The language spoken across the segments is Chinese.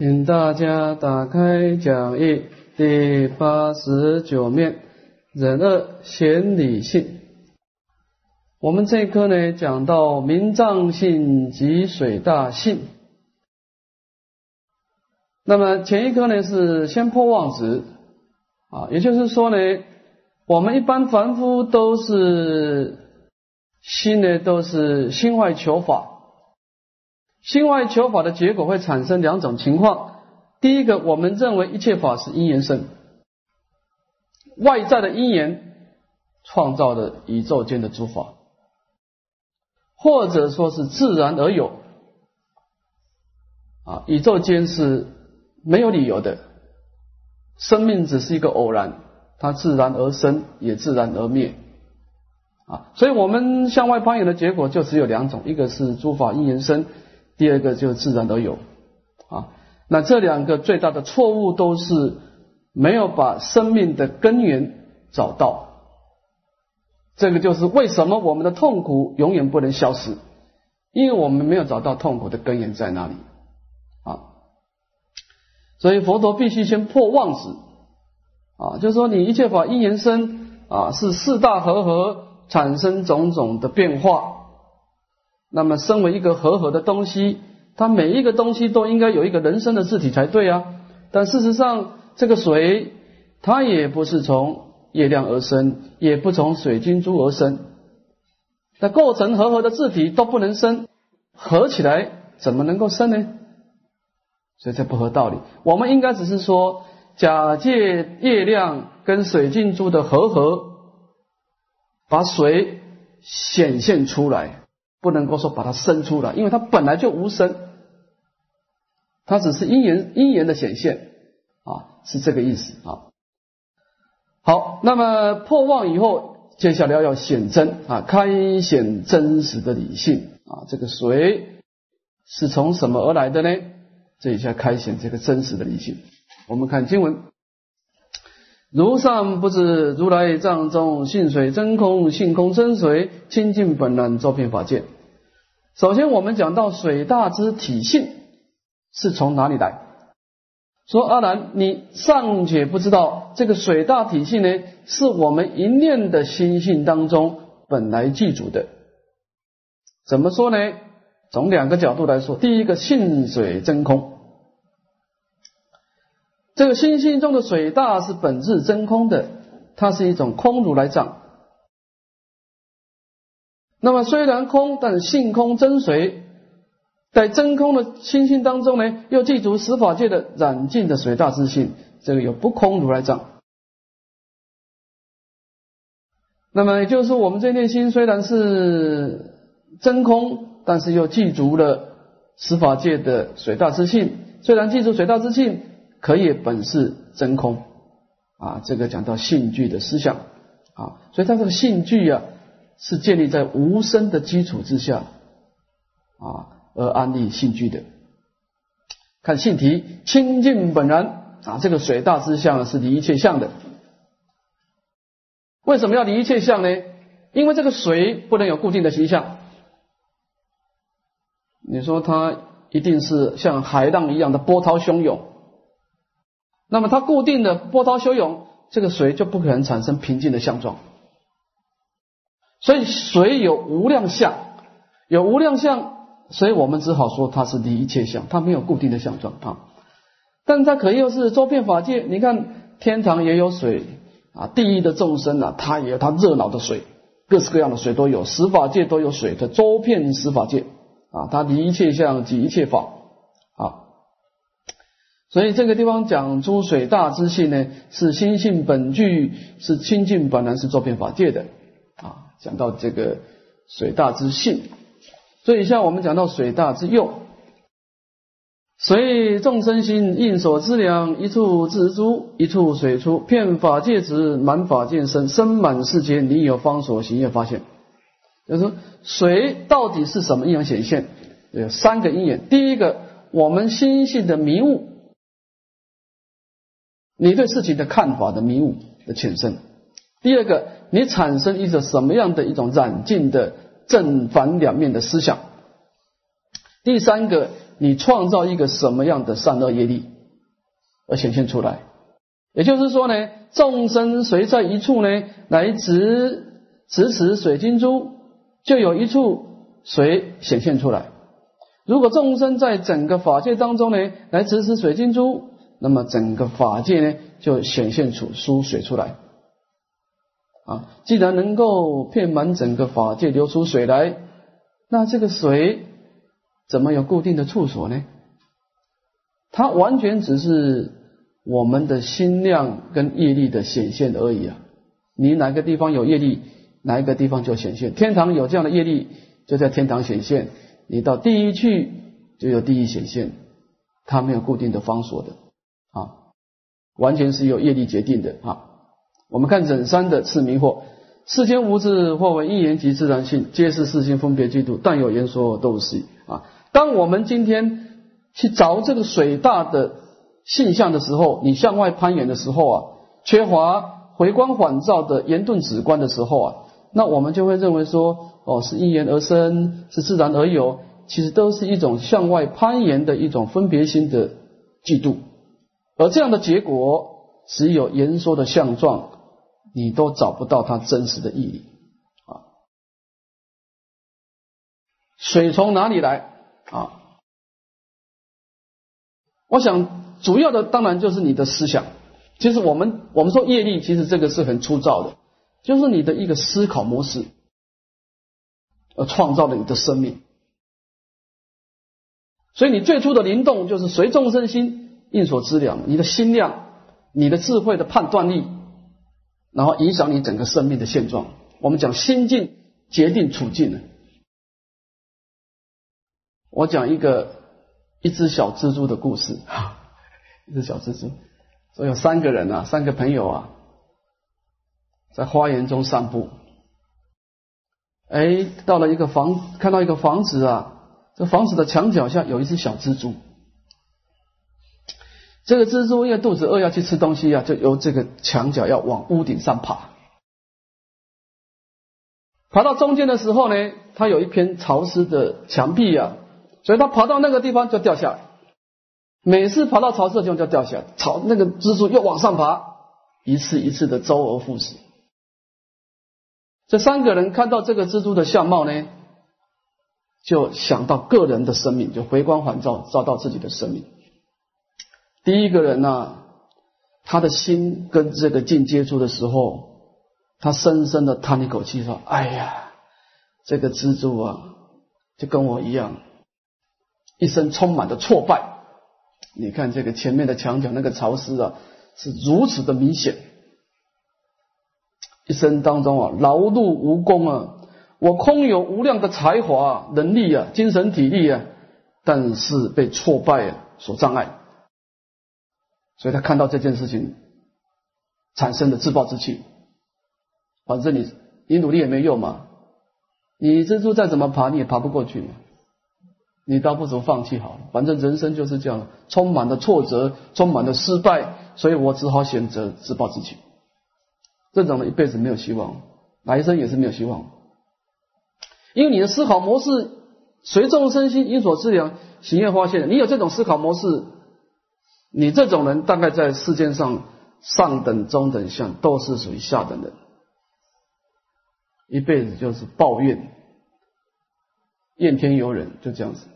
请大家打开讲义第八十九面，忍恶显理性。我们这一课呢，讲到明藏性及水大性。那么前一课呢，是先破妄执啊，也就是说呢，我们一般凡夫都是心呢，都是心外求法。心外求法的结果会产生两种情况：第一个，我们认为一切法是因缘生，外在的因缘创造的宇宙间的诸法，或者说是自然而有。啊，宇宙间是没有理由的，生命只是一个偶然，它自然而生，也自然而灭。啊，所以我们向外攀缘的结果就只有两种：一个是诸法因缘生。第二个就自然都有。啊，那这两个最大的错误都是没有把生命的根源找到，这个就是为什么我们的痛苦永远不能消失，因为我们没有找到痛苦的根源在哪里。啊，所以佛陀必须先破妄执啊，就是说你一切法因缘生啊，是四大和合产生种种的变化。那么，身为一个和合的东西，它每一个东西都应该有一个人生的字体才对啊。但事实上，这个水它也不是从月亮而生，也不从水晶珠而生。那构成和合的字体都不能生，合起来怎么能够生呢？所以这不合道理。我们应该只是说，假借月亮跟水晶珠的和合，把水显现出来。不能够说把它生出来，因为它本来就无生，它只是因缘因缘的显现啊，是这个意思啊。好，那么破妄以后，接下来要显真啊，开显真实的理性啊。这个水是从什么而来的呢？这一下开显这个真实的理性。我们看经文。如上不知如来藏中性水真空，性空真水，清净本然，周遍法界。首先，我们讲到水大之体性是从哪里来？说阿难，你尚且不知道这个水大体性呢，是我们一念的心性当中本来具足的。怎么说呢？从两个角度来说，第一个，性水真空。这个心性中的水大是本质真空的，它是一种空如来藏。那么虽然空，但性空真水，在真空的心性当中呢，又记住十法界的染净的水大之性，这个有不空如来藏。那么也就是，我们这念心虽然是真空，但是又记住了十法界的水大之性。虽然记住水大之性。可以本是真空啊，这个讲到性具的思想啊，所以它这个性具啊，是建立在无声的基础之下啊而安立性具的。看性题，清净本然啊，这个水大之相是离一切相的。为什么要离一切相呢？因为这个水不能有固定的形象。你说它一定是像海浪一样的波涛汹涌。那么它固定的波涛汹涌，这个水就不可能产生平静的相状。所以水有无量相，有无量相，所以我们只好说它是离一切相，它没有固定的相状啊。但它可又是周遍法界，你看天堂也有水啊，地狱的众生啊，它也有它热闹的水，各式各样的水都有，十法界都有水的周遍十法界啊，它离一切相即一切法。所以这个地方讲出水大之性呢，是心性本具，是清净本来是周遍法界的啊。讲到这个水大之性，所以像我们讲到水大之用，随众生心应所知量，一处自诸，一处水出，遍法界直，满法界身，身满世间，你有方所行业发现。就是说，水到底是什么阴阳显现？有三个因缘。第一个，我们心性的迷雾。你对事情的看法的迷雾的浅深。第二个，你产生一种什么样的一种染净的正反两面的思想？第三个，你创造一个什么样的善恶业力而显现出来。也就是说呢，众生随在一处呢，来执执持水晶珠，就有一处水显现出来。如果众生在整个法界当中呢，来执持水晶珠，那么整个法界呢，就显现出输水出来。啊，既然能够遍满整个法界流出水来，那这个水怎么有固定的处所呢？它完全只是我们的心量跟业力的显现而已啊！你哪个地方有业力，哪一个地方就显现。天堂有这样的业力，就在天堂显现；你到地狱去，就有地狱显现。它没有固定的方所的啊，完全是由业力决定的啊。我们看忍三的次迷惑，世间无智，或为一言及自然性，皆是世心分别嫉妒，但有言说都是啊。当我们今天去找这个水大的现象的时候，你向外攀岩的时候啊，缺乏回光返照的严顿止观的时候啊，那我们就会认为说，哦，是因缘而生，是自然而有，其实都是一种向外攀岩的一种分别心的嫉妒，而这样的结果，只有言说的相状。你都找不到它真实的意义啊！水从哪里来啊？我想主要的当然就是你的思想。其实我们我们说业力，其实这个是很粗糙的，就是你的一个思考模式而创造了你的生命。所以你最初的灵动就是随众生心应所知量，你的心量、你的智慧的判断力。然后影响你整个生命的现状。我们讲心境决定处境呢。我讲一个一只小蜘蛛的故事。一只小蜘蛛，说有三个人啊，三个朋友啊，在花园中散步。哎，到了一个房，看到一个房子啊，这房子的墙角下有一只小蜘蛛。这个蜘蛛因为肚子饿要去吃东西啊，就由这个墙角要往屋顶上爬。爬到中间的时候呢，它有一片潮湿的墙壁啊，所以它爬到那个地方就掉下来。每次爬到潮湿的地方就掉下来，潮那个蜘蛛又往上爬，一次一次的周而复始。这三个人看到这个蜘蛛的相貌呢，就想到个人的生命，就回光返照，照到自己的生命。第一个人呢，他的心跟这个镜接触的时候，他深深的叹一口气说：“哎呀，这个蜘蛛啊，就跟我一样，一生充满的挫败。你看这个前面的墙角那个潮湿啊，是如此的明显。一生当中啊，劳碌无功啊，我空有无量的才华、能力啊，精神体力啊，但是被挫败啊所障碍。”所以他看到这件事情产生的自暴自弃，反正你你努力也没用嘛，你蜘蛛再怎么爬你也爬不过去嘛，你倒不如放弃好了，反正人生就是这样，充满了挫折，充满了失败，所以我只好选择自暴自弃。这种人一辈子没有希望，来生也是没有希望，因为你的思考模式随众生心因所知量，行业发现，你有这种思考模式。你这种人大概在世间上上等、中等、相都是属于下等人，一辈子就是抱怨、怨天尤人，就这样子。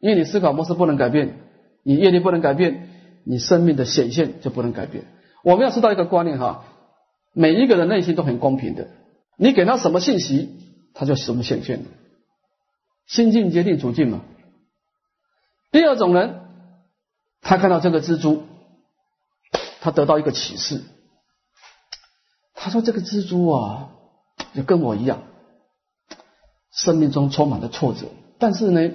因为你思考模式不能改变，你业力不能改变，你生命的显现就不能改变。我们要知道一个观念哈，每一个人内心都很公平的，你给他什么信息，他就什么显现。心境决定处境嘛。第二种人。他看到这个蜘蛛，他得到一个启示。他说：“这个蜘蛛啊，就跟我一样，生命中充满了挫折。但是呢，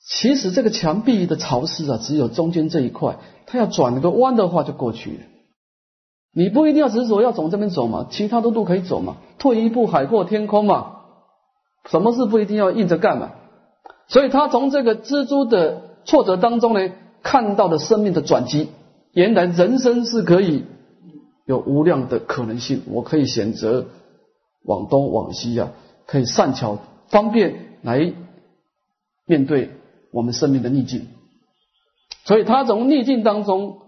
其实这个墙壁的潮湿啊，只有中间这一块，他要转个弯的话就过去了。你不一定要执着要从这边走嘛，其他的路可以走嘛，退一步海阔天空嘛。什么事不一定要硬着干嘛？所以他从这个蜘蛛的挫折当中呢。”看到的生命的转机，原来人生是可以有无量的可能性。我可以选择往东往西啊，可以善巧方便来面对我们生命的逆境，所以他从逆境当中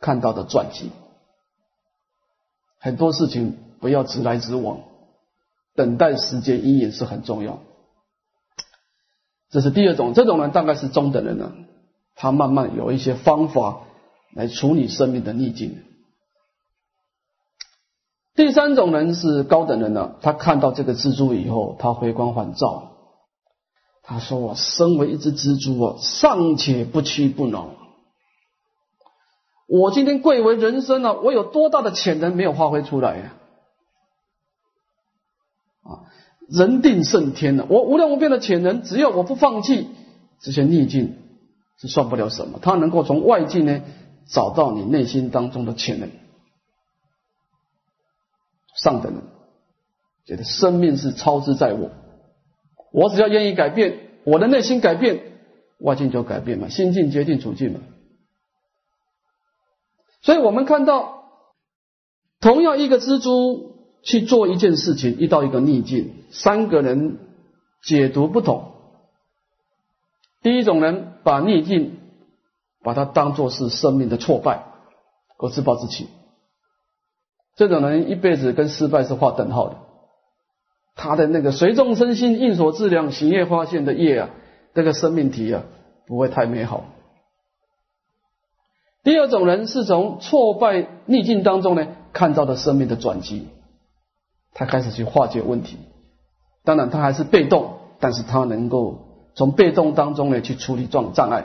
看到的转机。很多事情不要直来直往，等待时间阴影是很重要。这是第二种，这种人大概是中等人了，他慢慢有一些方法来处理生命的逆境。第三种人是高等人呢，他看到这个蜘蛛以后，他回光返照。他说：“我身为一只蜘蛛啊，尚且不屈不挠。我今天贵为人生呢，我有多大的潜能没有发挥出来呀？啊，人定胜天呢，我无量无边的潜能，只要我不放弃这些逆境，是算不了什么。他能够从外境呢找到你内心当中的潜能。上等人觉得生命是超之在我。”我只要愿意改变，我的内心改变，外境就改变嘛。心境决定处境嘛。所以我们看到，同样一个蜘蛛去做一件事情，遇到一个逆境，三个人解读不同。第一种人把逆境把它当做是生命的挫败和自暴自弃，这种人一辈子跟失败是划等号的。他的那个随众生心应所质量行业发现的业啊，这个生命体啊不会太美好。第二种人是从挫败逆境当中呢看到的生命的转机，他开始去化解问题。当然他还是被动，但是他能够从被动当中呢去处理障障碍。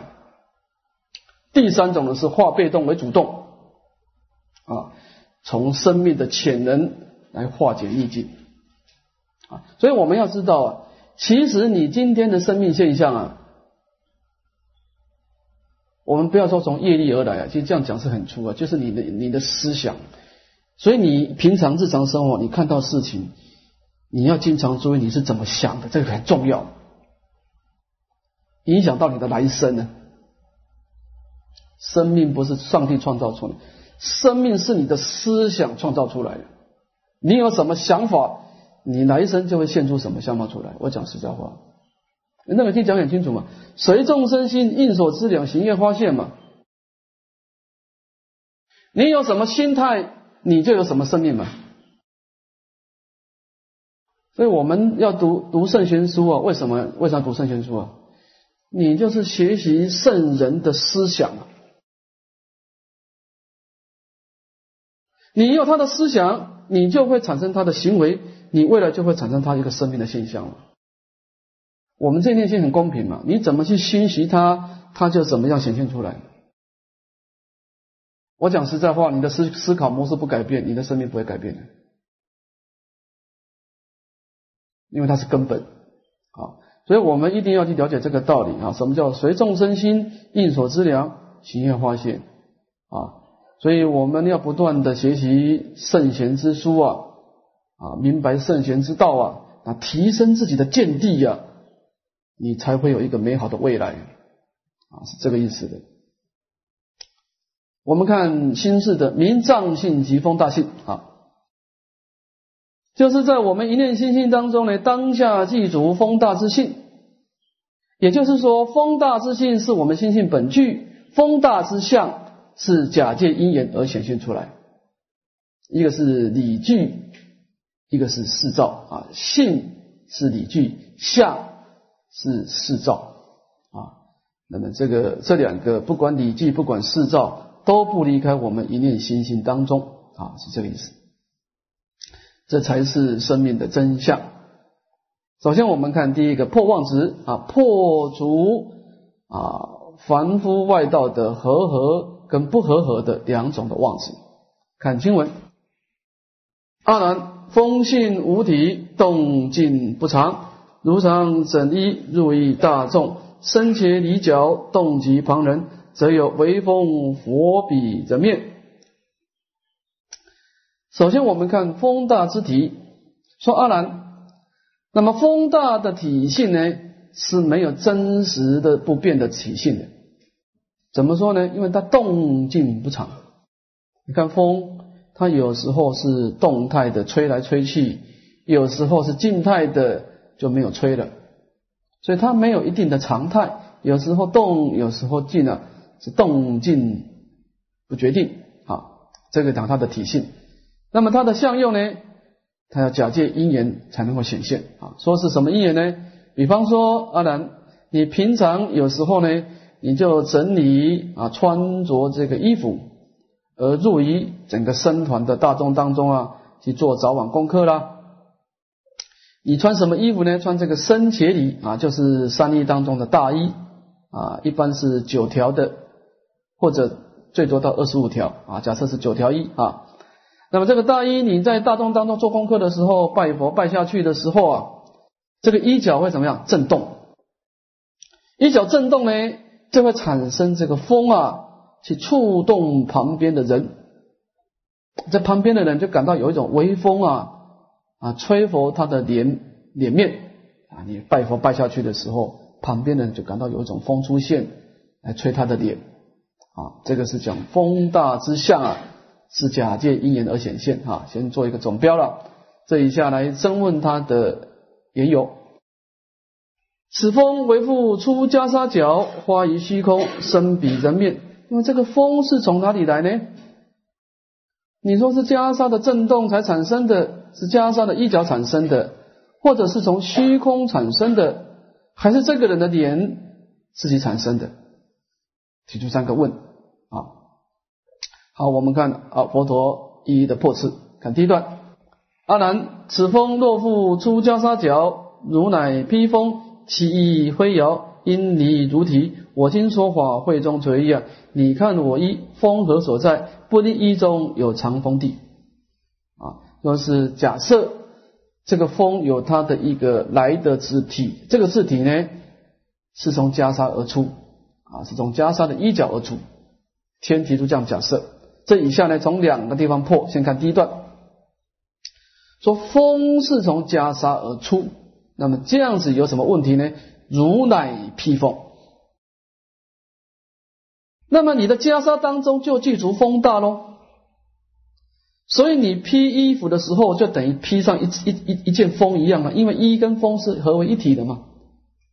第三种呢是化被动为主动，啊，从生命的潜能来化解逆境。啊，所以我们要知道啊，其实你今天的生命现象啊，我们不要说从业力而来啊，其实这样讲是很粗啊，就是你的你的思想。所以你平常日常生活，你看到事情，你要经常注意你是怎么想的，这个很重要，影响到你的来生呢。生命不是上帝创造出来，生命是你的思想创造出来的。你有什么想法？你来生就会现出什么相貌出来？我讲实在话，那个听讲很清楚嘛。随众生心，应所知两行业发现嘛。你有什么心态，你就有什么生命嘛。所以我们要读读圣贤书啊，为什么？为啥读圣贤书啊？你就是学习圣人的思想啊。你有他的思想，你就会产生他的行为。你未来就会产生他一个生命的现象了。我们这念心很公平嘛，你怎么去熏习他，他就怎么样显现出来。我讲实在话，你的思思考模式不改变，你的生命不会改变的，因为它是根本啊。所以我们一定要去了解这个道理啊。什么叫随众生心，应所知量，行愿化现啊？所以我们要不断的学习圣贤之书啊。啊，明白圣贤之道啊，啊，提升自己的见地呀，你才会有一个美好的未来啊，是这个意思的。我们看心事的明藏性及风大性啊，就是在我们一念心性当中呢，当下记住风大之性，也就是说，风大之性是我们心性本具，风大之相是假借因缘而显现出来，一个是理具。一个是事照啊，性是理具，相是事照啊。那么这个这两个，不管理具，不管事照，都不离开我们一念心性当中啊，是这个意思。这才是生命的真相。首先，我们看第一个破妄执啊，破除啊凡夫外道的和合跟不和合的两种的妄执。看经文，阿难。风性无体，动静不常，如常整衣，入意大众，身且离角，动及旁人，则有微风佛比的面。首先，我们看风大之体，说阿难，那么风大的体性呢，是没有真实的不变的体性的。怎么说呢？因为它动静不常。你看风。它有时候是动态的吹来吹去，有时候是静态的就没有吹了，所以它没有一定的常态，有时候动，有时候静啊，是动静不决定啊。这个讲它的体性。那么它的相用呢，它要假借因缘才能够显现啊。说是什么因缘呢？比方说阿兰，你平常有时候呢，你就整理啊穿着这个衣服，而入于整个僧团的大众当中啊，去做早晚功课啦。你穿什么衣服呢？穿这个僧伽衣啊，就是三衣当中的大衣啊，一般是九条的，或者最多到二十五条啊。假设是九条衣啊，那么这个大衣你在大众当中做功课的时候，拜佛拜下去的时候啊，这个衣角会怎么样？震动，衣角震动呢，就会产生这个风啊，去触动旁边的人，在旁边的人就感到有一种微风啊。啊，吹拂他的脸脸面啊，你拜佛拜下去的时候，旁边人就感到有一种风出现来吹他的脸啊，这个是讲风大之相啊，是假借因缘而显现哈。先做一个总标了，这一下来征问他的缘由。此风为复出袈裟角，花于虚空，生彼人面。那么这个风是从哪里来呢？你说是袈裟的震动才产生的？是袈裟的衣角产生的，或者是从虚空产生的，还是这个人的脸自己产生的？提出三个问。好，我们看啊，佛陀一一的破斥。看第一段：阿难，此风若复出袈裟角，如乃披风，其意挥摇，因离如体。我今说法会中垂啊，你看我衣风何所在？不离衣中有长风地。啊，若是假设这个风有它的一个来的字体，这个字体呢是从袈裟而出啊，是从袈裟的衣角而出。先提出这样假设，这以下呢从两个地方破。先看第一段，说风是从袈裟而出，那么这样子有什么问题呢？如乃披风，那么你的袈裟当中就具足风大喽。所以你披衣服的时候，就等于披上一一一一件风一样嘛，因为衣跟风是合为一体的嘛，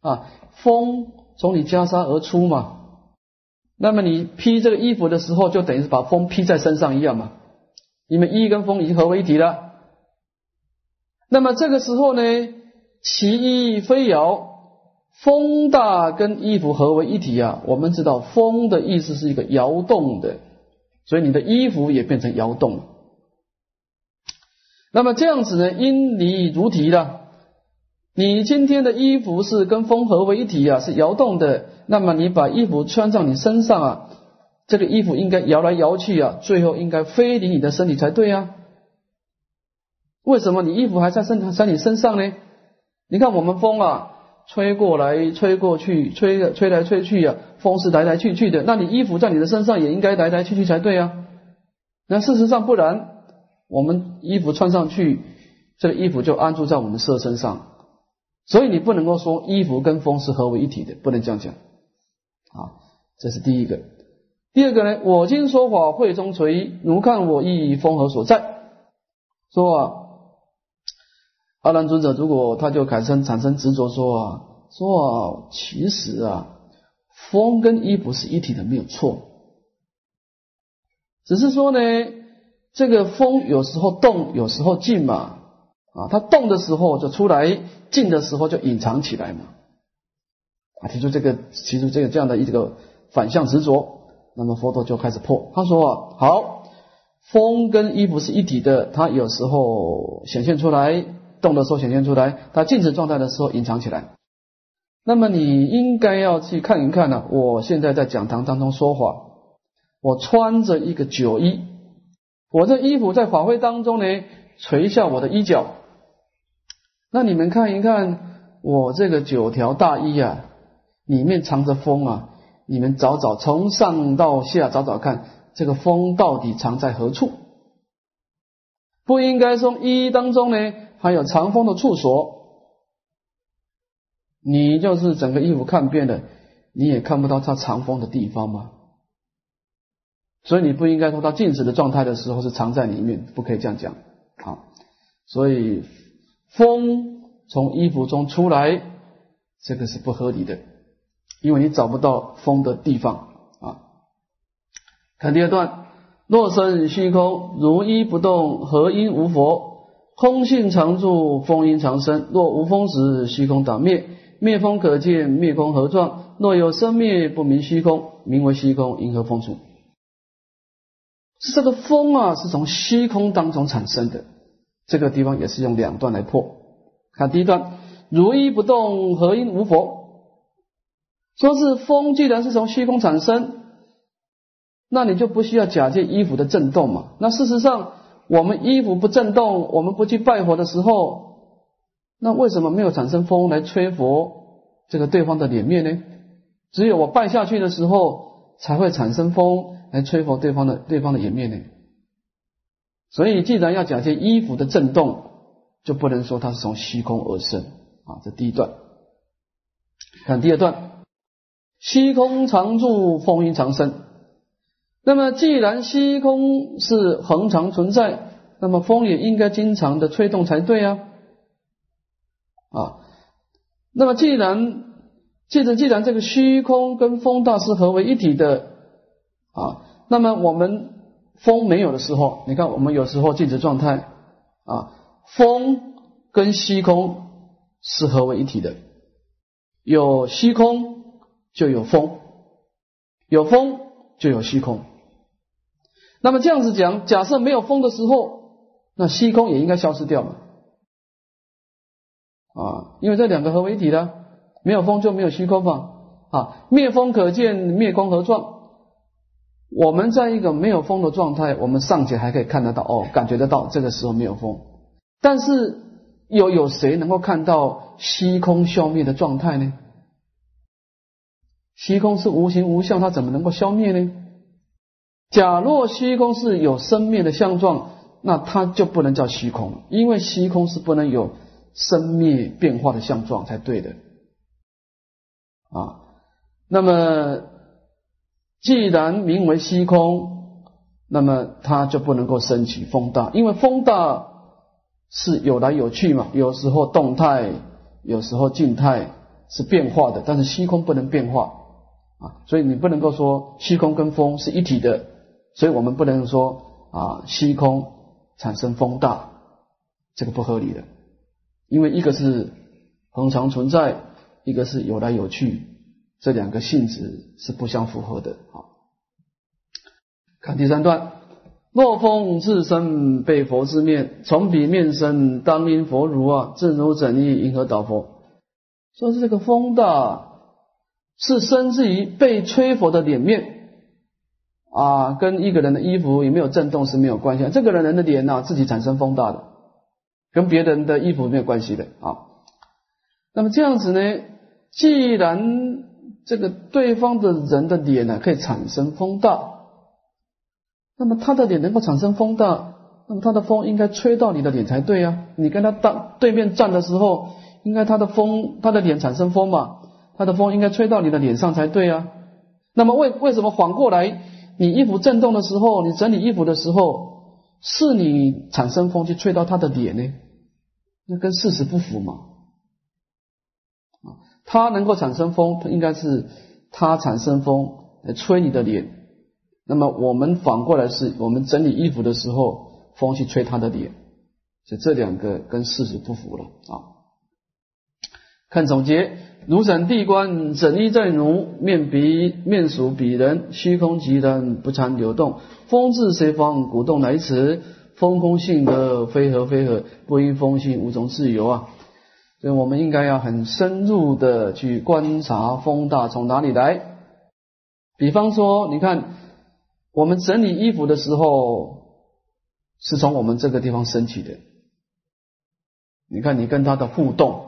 啊，风从你袈裟而出嘛，那么你披这个衣服的时候，就等于是把风披在身上一样嘛，因为衣跟风已经合为一体了。那么这个时候呢，其衣飞摇，风大跟衣服合为一体啊，我们知道风的意思是一个摇动的，所以你的衣服也变成摇动了。那么这样子呢？因你如题了，你今天的衣服是跟风合为一体啊，是摇动的。那么你把衣服穿上你身上啊，这个衣服应该摇来摇去啊，最后应该飞离你的身体才对啊。为什么你衣服还在身在你身上呢？你看我们风啊，吹过来吹过去，吹吹来吹去啊，风是来来去去的。那你衣服在你的身上也应该来来去去才对啊。那事实上不然。我们衣服穿上去，这个衣服就安住在我们色身上，所以你不能够说衣服跟风是合为一体的，不能这样讲。啊，这是第一个。第二个呢，我今说法会中垂，如看我意风何所在？说啊，阿难尊者如果他就产生产生执着，说啊，说啊，其实啊，风跟衣服是一体的，没有错，只是说呢。这个风有时候动，有时候静嘛，啊，它动的时候就出来，静的时候就隐藏起来嘛，啊，提出这个，提出这个这样的一个反向执着，那么佛陀就开始破，他说啊，好，风跟衣服是一体的，它有时候显现出来，动的时候显现出来，它静止状态的时候隐藏起来，那么你应该要去看一看呢，我现在在讲堂当中说话，我穿着一个九衣。我这衣服在法会当中呢，垂下我的衣角。那你们看一看，我这个九条大衣啊，里面藏着风啊。你们找找，从上到下找找看，这个风到底藏在何处？不应该从衣当中呢，还有藏风的处所。你就是整个衣服看遍了，你也看不到它藏风的地方吗？所以你不应该说它静止的状态的时候是藏在里面，不可以这样讲啊。所以风从衣服中出来，这个是不合理的。因为你找不到风的地方啊。看第二段，若生虚空，如一不动，何因无佛？空性常住，风因常生。若无风时，虚空当灭。灭风可见，灭空何状？若有生灭，不明虚空，名为虚空，因何风出？这个风啊，是从虚空当中产生的。这个地方也是用两段来破。看第一段，如一不动，何因无佛？说是风，既然是从虚空产生，那你就不需要假借衣服的震动嘛。那事实上，我们衣服不震动，我们不去拜佛的时候，那为什么没有产生风来吹佛这个对方的脸面呢？只有我拜下去的时候，才会产生风来吹拂对方的对方的颜面呢。所以，既然要假借衣服的震动，就不能说它是从虚空而生啊。这第一段，看第二段，虚空常住，风音常生。那么，既然虚空是恒常存在，那么风也应该经常的吹动才对啊。啊，那么既然记得，既然这个虚空跟风大是合为一体的啊，那么我们风没有的时候，你看我们有时候静止状态啊，风跟虚空是合为一体的，有虚空就有风，有风就有虚空。那么这样子讲，假设没有风的时候，那虚空也应该消失掉嘛？啊，因为这两个合为一体的。没有风就没有虚空嘛？啊，灭风可见，灭空何状？我们在一个没有风的状态，我们尚且还可以看得到哦，感觉得到这个时候没有风。但是有有谁能够看到虚空消灭的状态呢？虚空是无形无相，它怎么能够消灭呢？假若虚空是有生灭的相状，那它就不能叫虚空，因为虚空是不能有生灭变化的相状才对的。啊，那么既然名为虚空，那么它就不能够升起风大，因为风大是有来有去嘛，有时候动态，有时候静态是变化的，但是虚空不能变化啊，所以你不能够说虚空跟风是一体的，所以我们不能说啊虚空产生风大，这个不合理的，因为一个是恒常存在。一个是有来有去，这两个性质是不相符合的。啊。看第三段，若风自身被佛之面，从彼面生，当因佛如啊，正如整意，银河导佛。说是这个风大，是甚至于被吹拂的脸面啊，跟一个人的衣服有没有震动是没有关系。这个人人的脸呐，自己产生风大的，跟别人的衣服没有关系的啊。那么这样子呢？既然这个对方的人的脸呢可以产生风大，那么他的脸能够产生风大，那么他的风应该吹到你的脸才对啊！你跟他当对面站的时候，应该他的风，他的脸产生风嘛，他的风应该吹到你的脸上才对啊！那么为为什么反过来，你衣服震动的时候，你整理衣服的时候，是你产生风去吹到他的脸呢？那跟事实不符嘛？它能够产生风，应该是它产生风来吹你的脸。那么我们反过来是，我们整理衣服的时候，风去吹他的脸，所以这两个跟事实不符了啊。看总结，如整地观，整衣在如面鼻面属彼人，虚空即然不常流动，风自随方，鼓动来迟，风空性格非合非合，不因风性无从自由啊。所以我们应该要很深入的去观察风大从哪里来。比方说，你看我们整理衣服的时候，是从我们这个地方升起的。你看你跟他的互动，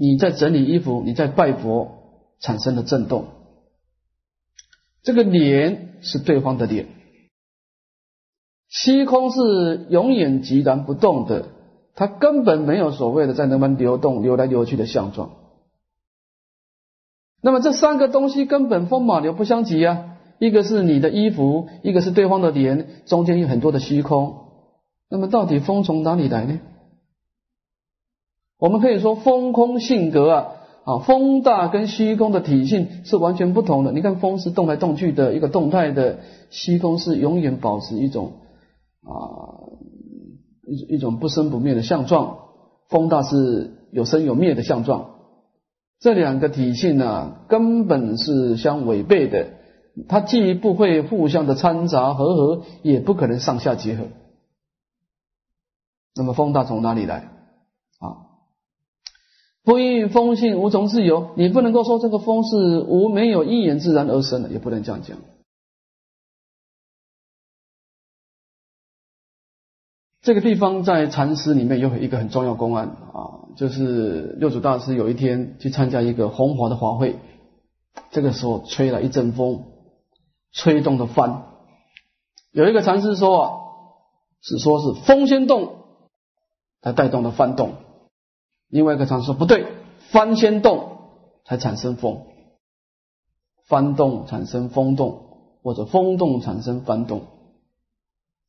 你在整理衣服，你在拜佛产生的震动，这个脸是对方的脸，虚空是永远寂然不动的。它根本没有所谓的在那边流动、流来流去的相状。那么这三个东西根本风马牛不相及啊！一个是你的衣服，一个是对方的脸，中间有很多的虚空。那么到底风从哪里来呢？我们可以说风空性格啊啊，风大跟虚空的体性是完全不同的。你看，风是动来动去的一个动态的，虚空是永远保持一种啊一一种不生不灭的相状。风大是有生有灭的相状，这两个体性呢，根本是相违背的。它既不会互相的掺杂合合，也不可能上下结合。那么风大从哪里来？不因风性无从自由，你不能够说这个风是无没有一言自然而生的，也不能这样讲。这个地方在禅师里面有一个很重要公案啊，就是六祖大师有一天去参加一个红华的法会，这个时候吹了一阵风，吹动的帆。有一个禅师说啊，是说是风先动，才带动的帆动。另外一个常说不对，翻先动才产生风，翻动产生风动，或者风动产生翻动。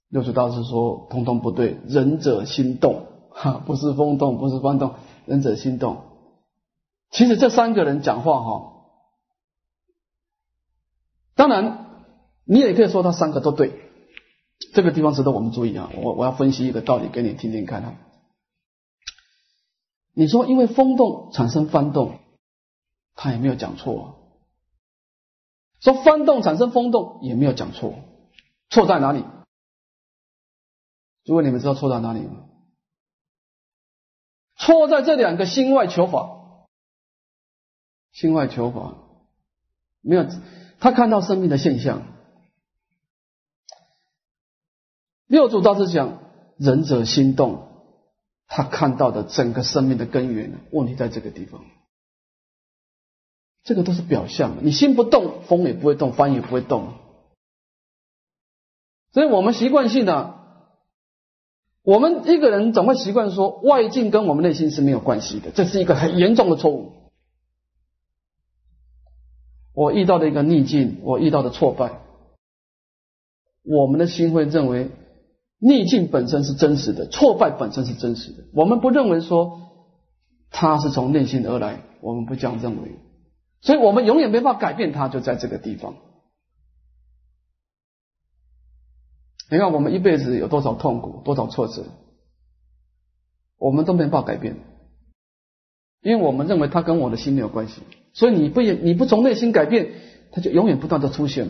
六祖大师说，通通不对，仁者心动，哈，不是风动，不是翻动，仁者心动。其实这三个人讲话哈，当然你也可以说他三个都对，这个地方值得我们注意啊。我我要分析一个道理给你听听看哈。你说因为风动产生翻动，他也没有讲错。说翻动产生风动也没有讲错，错在哪里？如果你们知道错在哪里吗？错在这两个心外求法，心外求法没有他看到生命的现象。六祖大师讲仁者心动。他看到的整个生命的根源问题在这个地方，这个都是表象。你心不动，风也不会动，帆也不会动。所以我们习惯性的，我们一个人总会习惯说外境跟我们内心是没有关系的，这是一个很严重的错误。我遇到的一个逆境，我遇到的挫败，我们的心会认为。逆境本身是真实的，挫败本身是真实的。我们不认为说它是从内心而来，我们不这样认为，所以我们永远没办法改变它，就在这个地方。你看，我们一辈子有多少痛苦，多少挫折，我们都没法改变，因为我们认为它跟我的心没有关系。所以你不也你不从内心改变，它就永远不断的出现。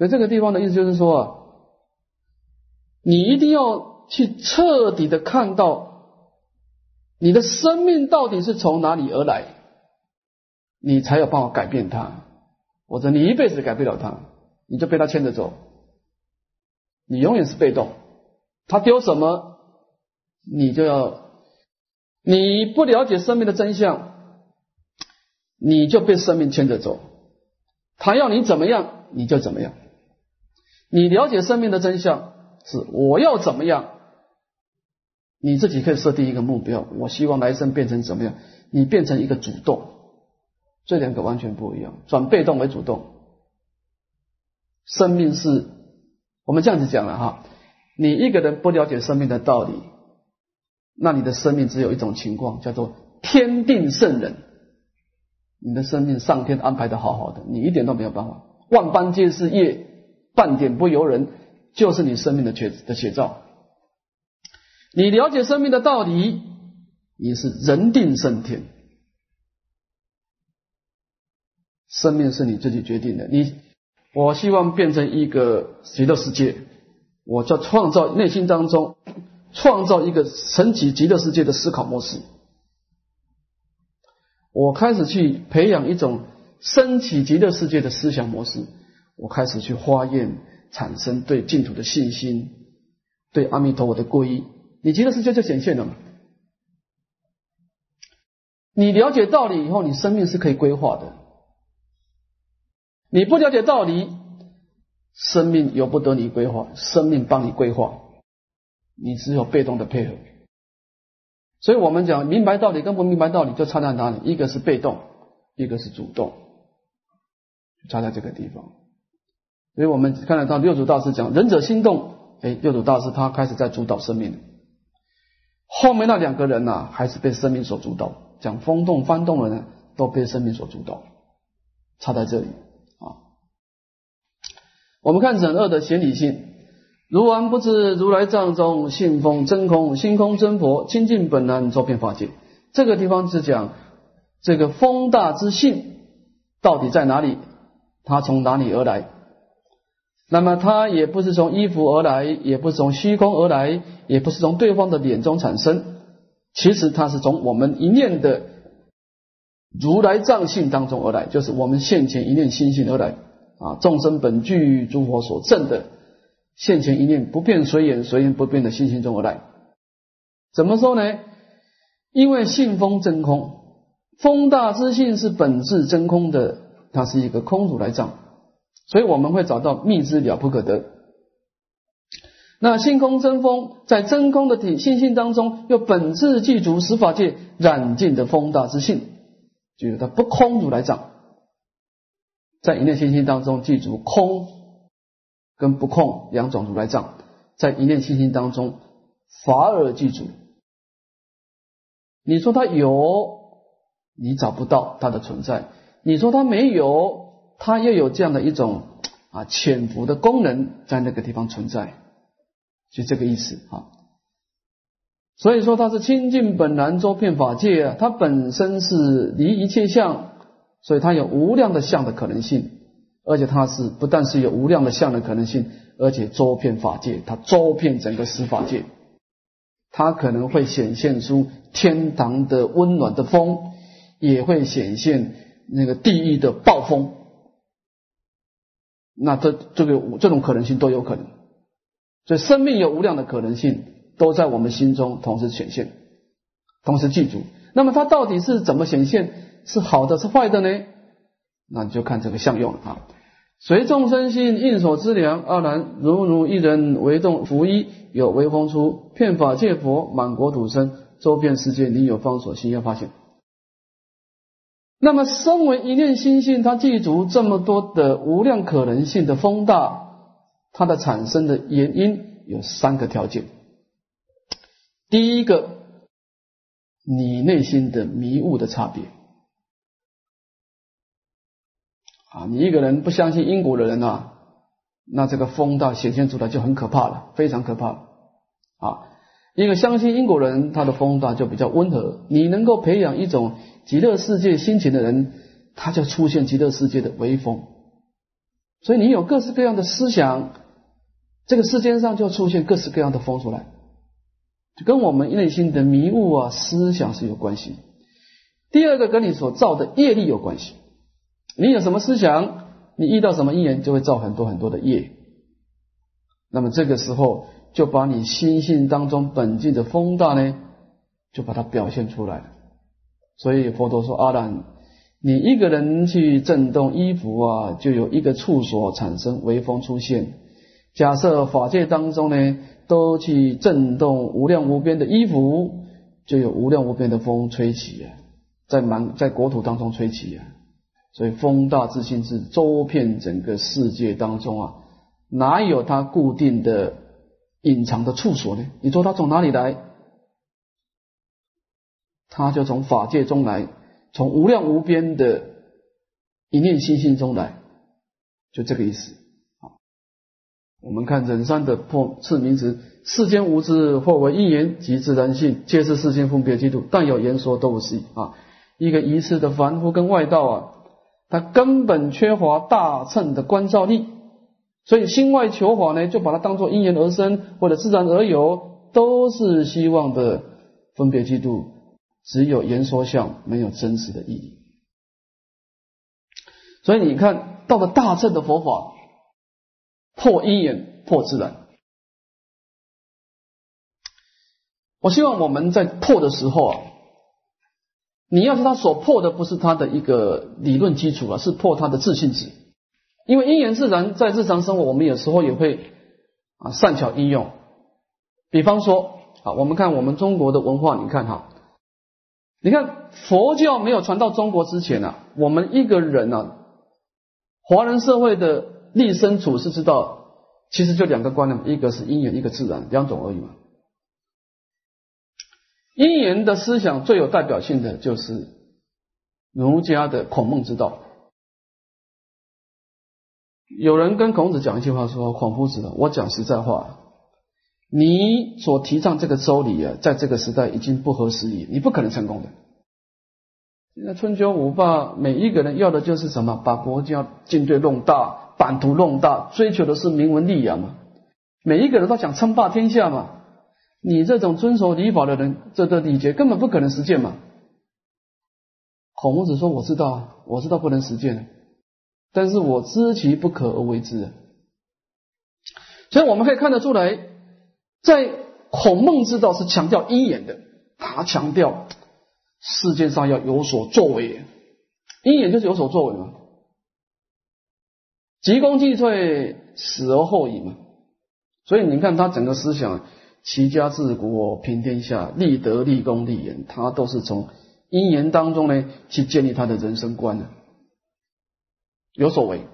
所以这个地方的意思就是说啊，你一定要去彻底的看到你的生命到底是从哪里而来，你才有办法改变它。或者你一辈子改不了它，你就被它牵着走，你永远是被动。他丢什么，你就要你不了解生命的真相，你就被生命牵着走。他要你怎么样，你就怎么样。你了解生命的真相是我要怎么样？你自己可以设定一个目标，我希望来生变成怎么样？你变成一个主动，这两个完全不一样，转被动为主动。生命是我们这样子讲了哈，你一个人不了解生命的道理，那你的生命只有一种情况，叫做天定圣人。你的生命上天安排的好好的，你一点都没有办法，万般皆是业。半点不由人，就是你生命的写的写照。你了解生命的道理，你是人定胜天。生命是你自己决定的。你，我希望变成一个极乐世界，我叫创造内心当中创造一个神奇极乐世界的思考模式。我开始去培养一种升起极乐世界的思想模式。我开始去化验，产生对净土的信心，对阿弥陀佛的皈依，你极乐世界就显现了嘛？你了解道理以后，你生命是可以规划的。你不了解道理，生命由不得你规划，生命帮你规划，你只有被动的配合。所以我们讲明白道理跟不明白道理就差在哪里？一个是被动，一个是主动，差在这个地方。所以我们看得到六祖大师讲仁者心动，哎，六祖大师他开始在主导生命。后面那两个人呐，还是被生命所主导。讲风动翻动的呢，都被生命所主导。差在这里啊。我们看整二的显理性，如完不知如来藏中性风真空，心空真佛清净本然周遍法界。这个地方是讲这个风大之性到底在哪里？它从哪里而来？那么它也不是从衣服而来，也不是从虚空而来，也不是从对方的脸中产生。其实它是从我们一念的如来藏性当中而来，就是我们现前一念心性而来啊。众生本具诸佛所证的现前一念不变随缘，随缘不变的心性中而来。怎么说呢？因为信风真空，风大之性是本质真空的，它是一个空如来藏。所以我们会找到密之了不可得。那性空真风在真空的体性性当中，又本质具足十法界染尽的风大之性，就是它不空如来藏，在一念心性当中具足空跟不空两种如来藏，在一念心性当中法而具足。你说它有，你找不到它的存在；你说它没有。它又有这样的一种啊潜伏的功能在那个地方存在，就这个意思啊。所以说它是清净本然周遍法界啊，它本身是离一切相，所以它有无量的相的可能性，而且它是不但是有无量的相的可能性，而且周遍法界，它周遍整个十法界，它可能会显现出天堂的温暖的风，也会显现那个地狱的暴风。那这这个这种可能性都有可能，所以生命有无量的可能性，都在我们心中同时显现，同时记住。那么它到底是怎么显现？是好的是坏的呢？那你就看这个相用了啊。随众生心应所知量，阿难如如一人为动拂衣，有微风出，遍法界佛满国土生，周遍世界你有方所心要发现。那么，身为一念心性，它记住这么多的无量可能性的风大，它的产生的原因有三个条件。第一个，你内心的迷雾的差别啊，你一个人不相信因果的人啊，那这个风大显现出来就很可怕了，非常可怕啊。一个相信因果人，他的风大就比较温和。你能够培养一种。极乐世界心情的人，他就出现极乐世界的微风。所以你有各式各样的思想，这个世间上就出现各式各样的风出来，就跟我们内心的迷雾啊、思想是有关系。第二个跟你所造的业力有关系。你有什么思想，你遇到什么因缘，就会造很多很多的业。那么这个时候，就把你心性当中本具的风大呢，就把它表现出来了。所以佛陀说：“阿难，你一个人去震动衣服啊，就有一个处所产生微风出现。假设法界当中呢，都去震动无量无边的衣服，就有无量无边的风吹起啊，在满在国土当中吹起啊。所以风大自性是周遍整个世界当中啊，哪有它固定的隐藏的处所呢？你说他从哪里来？”他就从法界中来，从无量无边的一念心性中来，就这个意思。啊。我们看忍山的破次名词：世间无知，或为因缘及自然性，皆是世间分别嫉妒，但有言说都不是啊。一个一世的凡夫跟外道啊，他根本缺乏大乘的关照力，所以心外求法呢，就把它当做因缘而生或者自然而有，都是希望的分别嫉妒。只有言说相，没有真实的意义。所以你看到了大乘的佛法，破因缘，破自然。我希望我们在破的时候啊，你要是他所破的不是他的一个理论基础啊，是破他的自信值。因为因缘自然，在日常生活我们有时候也会啊善巧应用。比方说啊，我们看我们中国的文化，你看哈。你看佛教没有传到中国之前呢，我们一个人呢，华人社会的立身处世之道，其实就两个观念，一个是因缘，一个自然，两种而已嘛。因缘的思想最有代表性的就是儒家的孔孟之道。有人跟孔子讲一句话说：“孔夫子，我讲实在话，你所提倡这个周礼啊，在这个时代已经不合时宜，你不可能成功的。现在春秋五霸，每一个人要的就是什么？把国家军队弄大，版图弄大，追求的是名闻利养嘛。每一个人都想称霸天下嘛。你这种遵守礼法的人，这个礼节根本不可能实践嘛。孔夫子说：我知道啊，我知道不能实践。”但是我知其不可而为之，所以我们可以看得出来，在孔孟之道是强调因缘的，他强调世界上要有所作为，因缘就是有所作为嘛，急功近退，死而后已嘛。所以你看他整个思想，齐家治国平天下，立德立功立言，他都是从因缘当中呢去建立他的人生观的。有所为，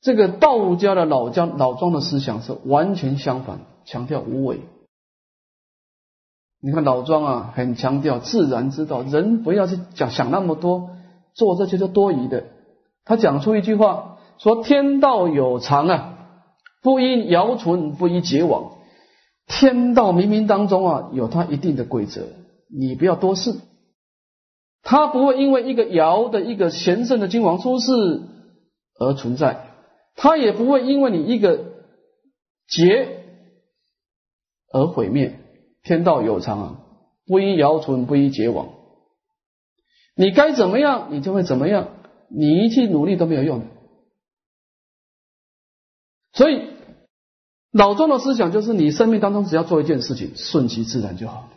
这个道家的老家老庄的思想是完全相反，强调无为。你看老庄啊，很强调自然之道，人不要去讲想那么多，做这些是多余的。他讲出一句话，说：“天道有常啊，不因尧存，不因桀亡。天道冥冥当中啊，有它一定的规则，你不要多事。”他不会因为一个尧的一个贤圣的君王出世而存在，他也不会因为你一个劫而毁灭。天道有常啊，不因尧存，不因桀亡。你该怎么样，你就会怎么样，你一去努力都没有用。所以老庄的思想就是，你生命当中只要做一件事情，顺其自然就好。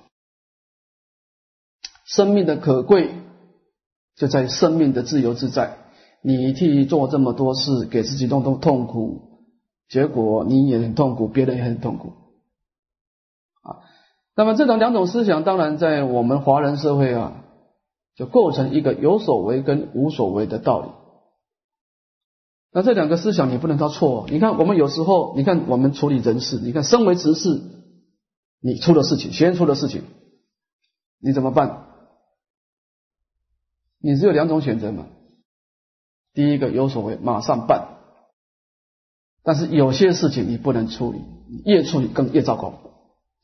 生命的可贵就在生命的自由自在。你替做这么多事，给自己弄弄痛苦，结果你也很痛苦，别人也很痛苦啊。那么这种两种思想，当然在我们华人社会啊，就构成一个有所为跟无所为的道理。那这两个思想你不能说错。你看我们有时候，你看我们处理人事，你看身为执事，你出了事情，学员出了事情，你怎么办？你只有两种选择嘛，第一个有所谓马上办，但是有些事情你不能处理，越处理更越糟糕。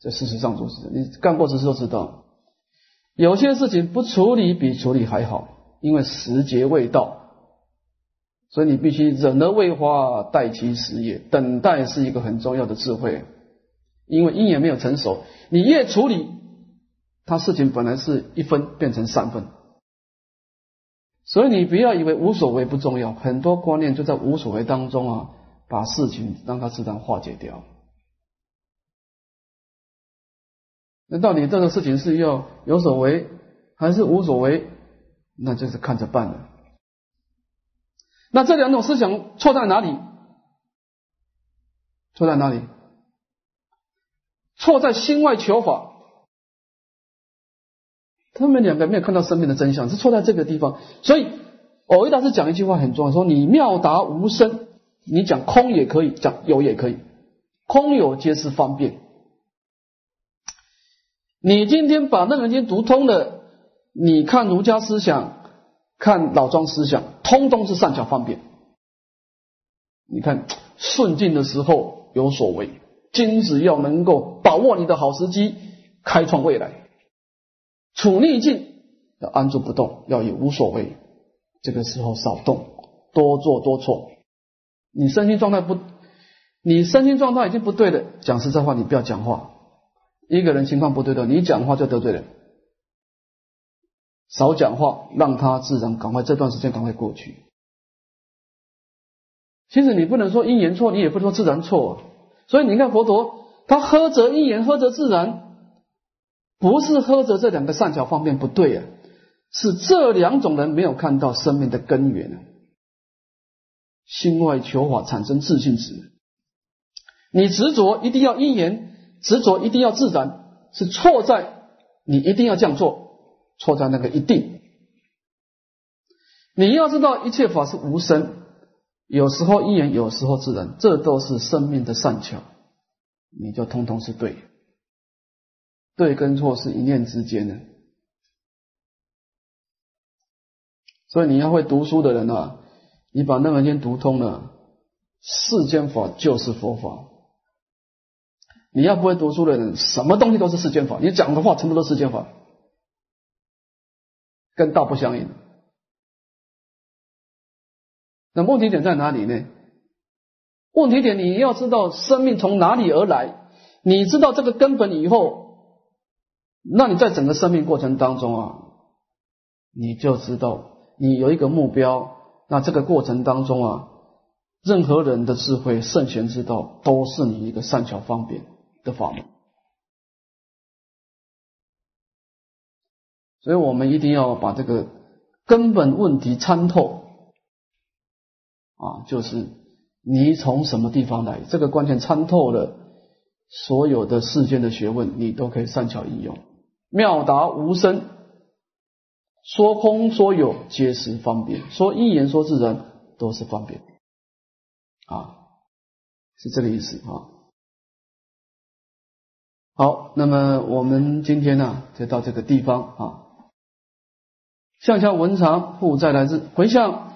这事实上就是，你干过之事都知道，有些事情不处理比处理还好，因为时节未到，所以你必须忍而未花，待其时也。等待是一个很重要的智慧，因为因也没有成熟，你越处理，它事情本来是一分变成三分。所以你不要以为无所谓不重要，很多观念就在无所谓当中啊，把事情让它自然化解掉。那到底这个事情是要有所为还是无所谓？那就是看着办了。那这两种思想错在哪里？错在哪里？错在心外求法。他们两个没有看到生命的真相，是错在这个地方。所以，偶一大师讲一句话很重要，说你妙达无生，你讲空也可以，讲有也可以，空有皆是方便。你今天把《楞严经》读通了，你看儒家思想，看老庄思想，通通是善巧方便。你看顺境的时候有所为，君子要能够把握你的好时机，开创未来。处逆境要安住不动，要以无所谓。这个时候少动，多做多错。你身心状态不，你身心状态已经不对了。讲实在话，你不要讲话。一个人情况不对的，你讲话就得罪人。少讲话，让他自然赶快这段时间赶快过去。其实你不能说因缘错，你也不能说自然错。所以你看佛陀，他呵责因缘，呵责自然。不是喝着这两个善巧方便不对啊，是这两种人没有看到生命的根源，心外求法产生自信执，你执着一定要因缘，执着一定要自然，是错在你一定要这样做，错在那个一定。你要知道一切法是无生，有时候因缘，有时候自然，这都是生命的善巧，你就通通是对。对跟错是一念之间的。所以你要会读书的人啊，你把《楞严经》读通了，世间法就是佛法。你要不会读书的人，什么东西都是世间法，你讲的话全部都是世间法，跟道不相应。那问题点在哪里呢？问题点你要知道生命从哪里而来，你知道这个根本以后，那你在整个生命过程当中啊，你就知道。你有一个目标，那这个过程当中啊，任何人的智慧、圣贤之道，都是你一个善巧方便的法门。所以我们一定要把这个根本问题参透啊，就是你从什么地方来，这个关键参透了，所有的世间的学问，你都可以善巧应用，妙达无生。说空说有皆是方便，说一言说自然都是方便，啊，是这个意思啊。好，那么我们今天呢，就到这个地方啊。向向文长复再来日，回向